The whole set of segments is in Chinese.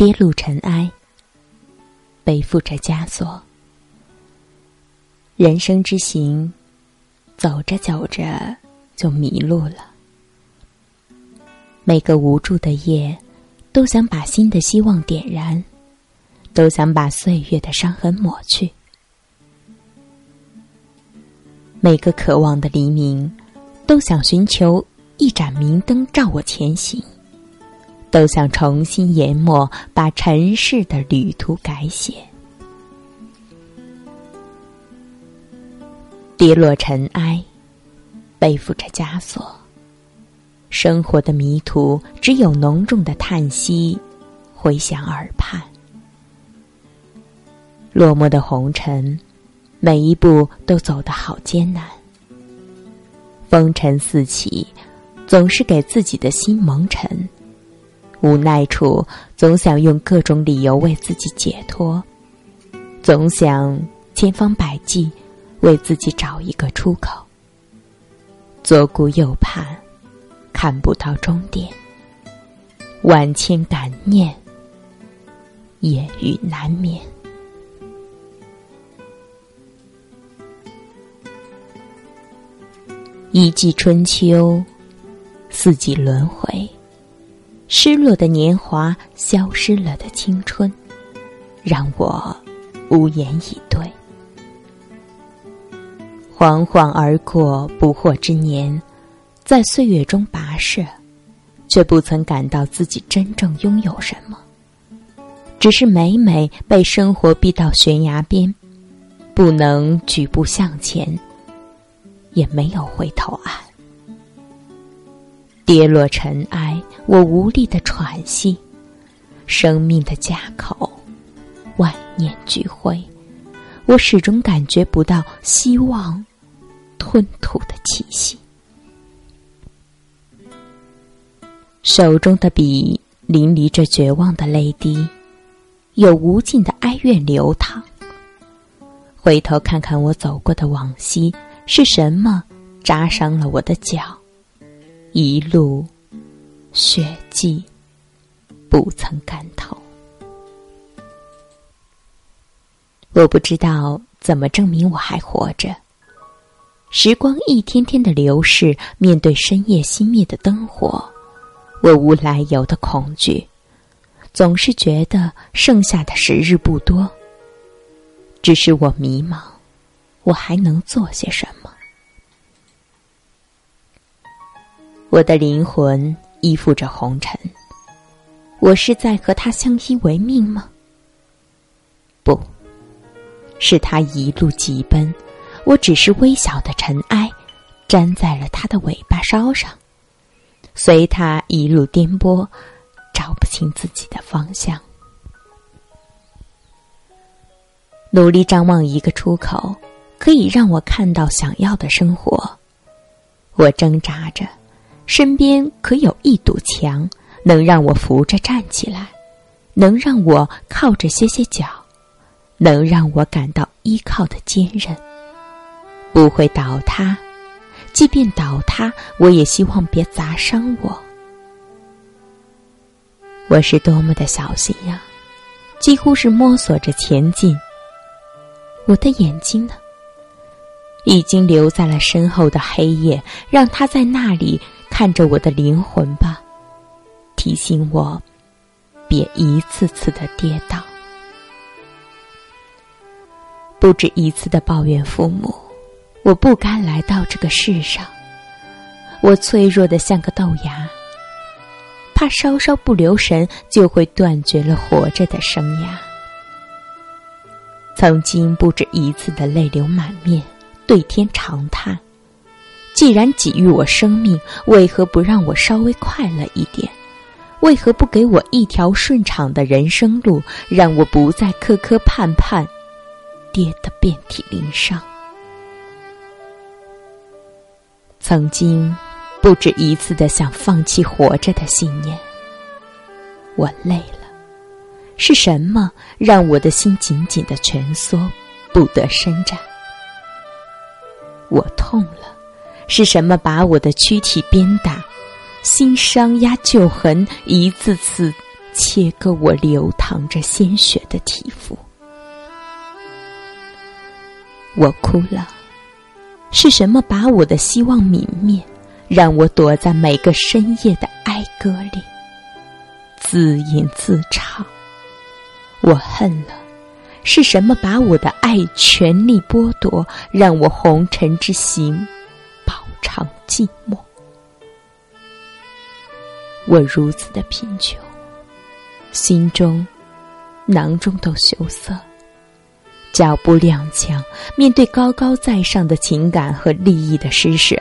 跌入尘埃，背负着枷锁。人生之行，走着走着就迷路了。每个无助的夜，都想把新的希望点燃，都想把岁月的伤痕抹去。每个渴望的黎明，都想寻求一盏明灯照我前行，都想重新研磨，把尘世的旅途改写。跌落尘埃，背负着枷锁。生活的迷途，只有浓重的叹息回响耳畔。落寞的红尘，每一步都走得好艰难。风尘四起，总是给自己的心蒙尘。无奈处，总想用各种理由为自己解脱，总想千方百计为自己找一个出口。左顾右盼。看不到终点，万千感念，夜雨难眠。一季春秋，四季轮回，失落的年华，消失了的青春，让我无言以对。惶惶而过，不惑之年。在岁月中跋涉，却不曾感到自己真正拥有什么。只是每每被生活逼到悬崖边，不能举步向前，也没有回头岸。跌落尘埃，我无力的喘息，生命的家口，万念俱灰，我始终感觉不到希望吞吐的气息。手中的笔淋漓着绝望的泪滴，有无尽的哀怨流淌。回头看看我走过的往昔，是什么扎伤了我的脚？一路血迹，不曾干透。我不知道怎么证明我还活着。时光一天天的流逝，面对深夜熄灭的灯火。我无来由的恐惧，总是觉得剩下的时日不多。只是我迷茫，我还能做些什么？我的灵魂依附着红尘，我是在和他相依为命吗？不，是他一路疾奔，我只是微小的尘埃，粘在了他的尾巴梢上。随他一路颠簸，找不清自己的方向。努力张望一个出口，可以让我看到想要的生活。我挣扎着，身边可有一堵墙，能让我扶着站起来，能让我靠着歇歇脚，能让我感到依靠的坚韧，不会倒塌。即便倒塌，我也希望别砸伤我。我是多么的小心呀，几乎是摸索着前进。我的眼睛呢？已经留在了身后的黑夜，让他在那里看着我的灵魂吧，提醒我别一次次的跌倒，不止一次的抱怨父母。我不该来到这个世上，我脆弱的像个豆芽，怕稍稍不留神就会断绝了活着的生涯。曾经不止一次的泪流满面，对天长叹：既然给予我生命，为何不让我稍微快乐一点？为何不给我一条顺畅的人生路，让我不再磕磕绊绊，跌得遍体鳞伤？曾经，不止一次的想放弃活着的信念。我累了，是什么让我的心紧紧的蜷缩，不得伸展？我痛了，是什么把我的躯体鞭打？新伤压旧痕，一次次切割我流淌着鲜血的体肤。我哭了，是什么把我的希望泯灭，让我躲在每个深夜的哀歌里，自吟自唱？我恨了，是什么把我的爱全力剥夺，让我红尘之行，常寂寞？我如此的贫穷，心中、囊中都羞涩，脚步踉跄。面对高高在上的情感和利益的施舍，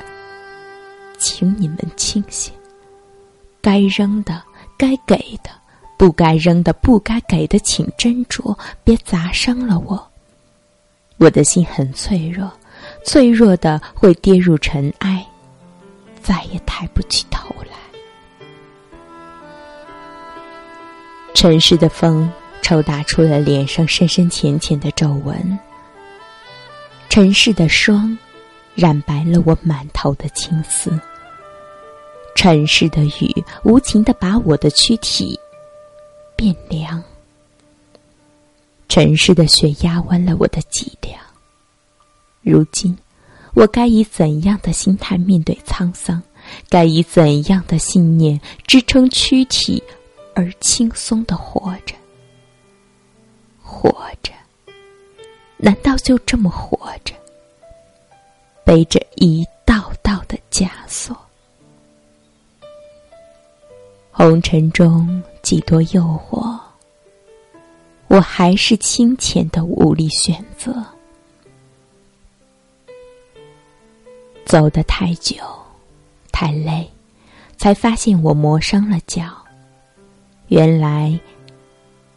请你们清醒。该扔的，该给的。不该扔的、不该给的，请斟酌，别砸伤了我。我的心很脆弱，脆弱的会跌入尘埃，再也抬不起头来。尘世的风抽打出了脸上深深浅浅的皱纹，尘世的霜染白了我满头的青丝，尘世的雨无情的把我的躯体。变凉，尘世的雪压弯了我的脊梁。如今，我该以怎样的心态面对沧桑？该以怎样的信念支撑躯体而轻松的活着？活着，难道就这么活着？背着一道道的枷锁，红尘中。几多诱惑，我还是清浅的无力选择。走得太久，太累，才发现我磨伤了脚。原来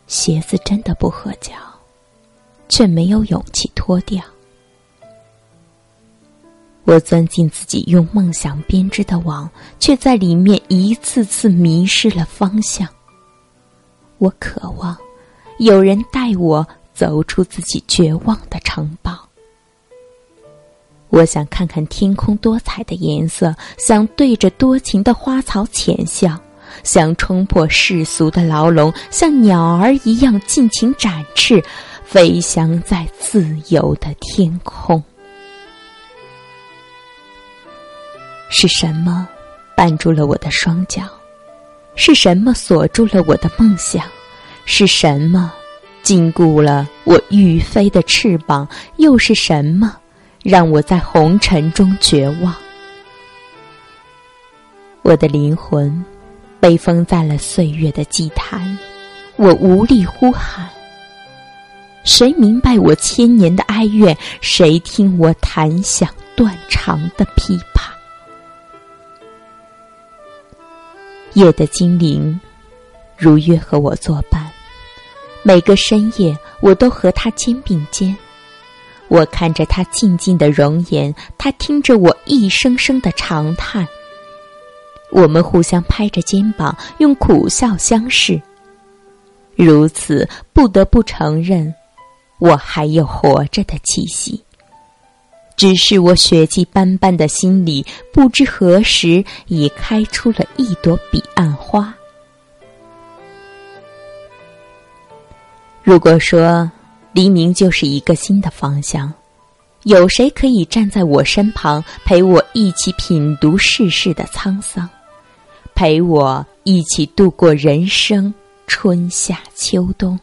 鞋子真的不合脚，却没有勇气脱掉。我钻进自己用梦想编织的网，却在里面一次次迷失了方向。我渴望有人带我走出自己绝望的城堡。我想看看天空多彩的颜色，想对着多情的花草浅笑，想冲破世俗的牢笼，像鸟儿一样尽情展翅，飞翔在自由的天空。是什么绊住了我的双脚？是什么锁住了我的梦想？是什么禁锢了我欲飞的翅膀？又是什么让我在红尘中绝望？我的灵魂被封在了岁月的祭坛，我无力呼喊。谁明白我千年的哀怨？谁听我弹响断肠的琵琶？夜的精灵，如约和我作伴。每个深夜，我都和他肩并肩。我看着他静静的容颜，他听着我一声声的长叹。我们互相拍着肩膀，用苦笑相视。如此，不得不承认，我还有活着的气息。只是我血迹斑斑的心里，不知何时已开出了一朵彼岸花。如果说黎明就是一个新的方向，有谁可以站在我身旁，陪我一起品读世事的沧桑，陪我一起度过人生春夏秋冬？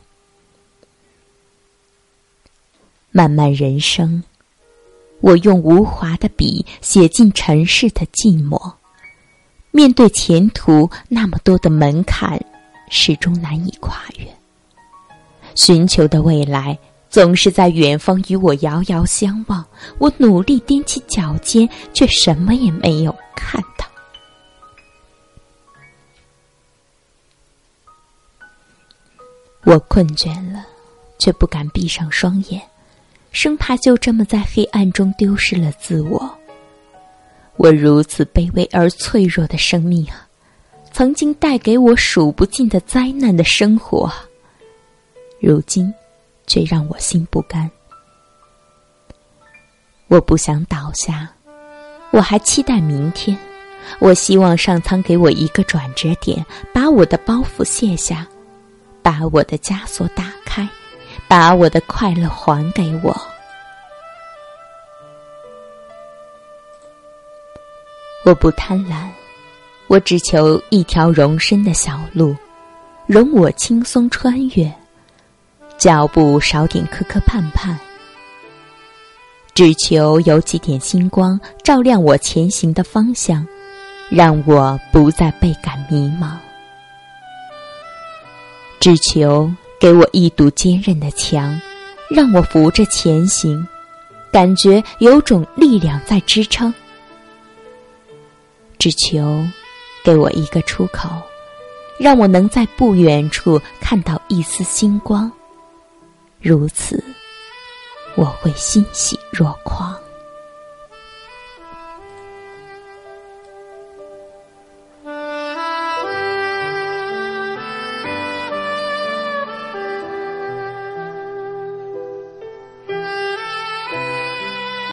漫漫人生。我用无华的笔写尽尘世的寂寞，面对前途那么多的门槛，始终难以跨越。寻求的未来总是在远方与我遥遥相望，我努力踮起脚尖，却什么也没有看到。我困倦了，却不敢闭上双眼。生怕就这么在黑暗中丢失了自我。我如此卑微而脆弱的生命啊，曾经带给我数不尽的灾难的生活，如今却让我心不甘。我不想倒下，我还期待明天。我希望上苍给我一个转折点，把我的包袱卸下，把我的枷锁打开，把我的快乐还给我。我不贪婪，我只求一条容身的小路，容我轻松穿越，脚步少点磕磕绊绊。只求有几点星光照亮我前行的方向，让我不再倍感迷茫。只求给我一堵坚韧的墙，让我扶着前行，感觉有种力量在支撑。只求给我一个出口，让我能在不远处看到一丝星光。如此。我会欣喜若狂。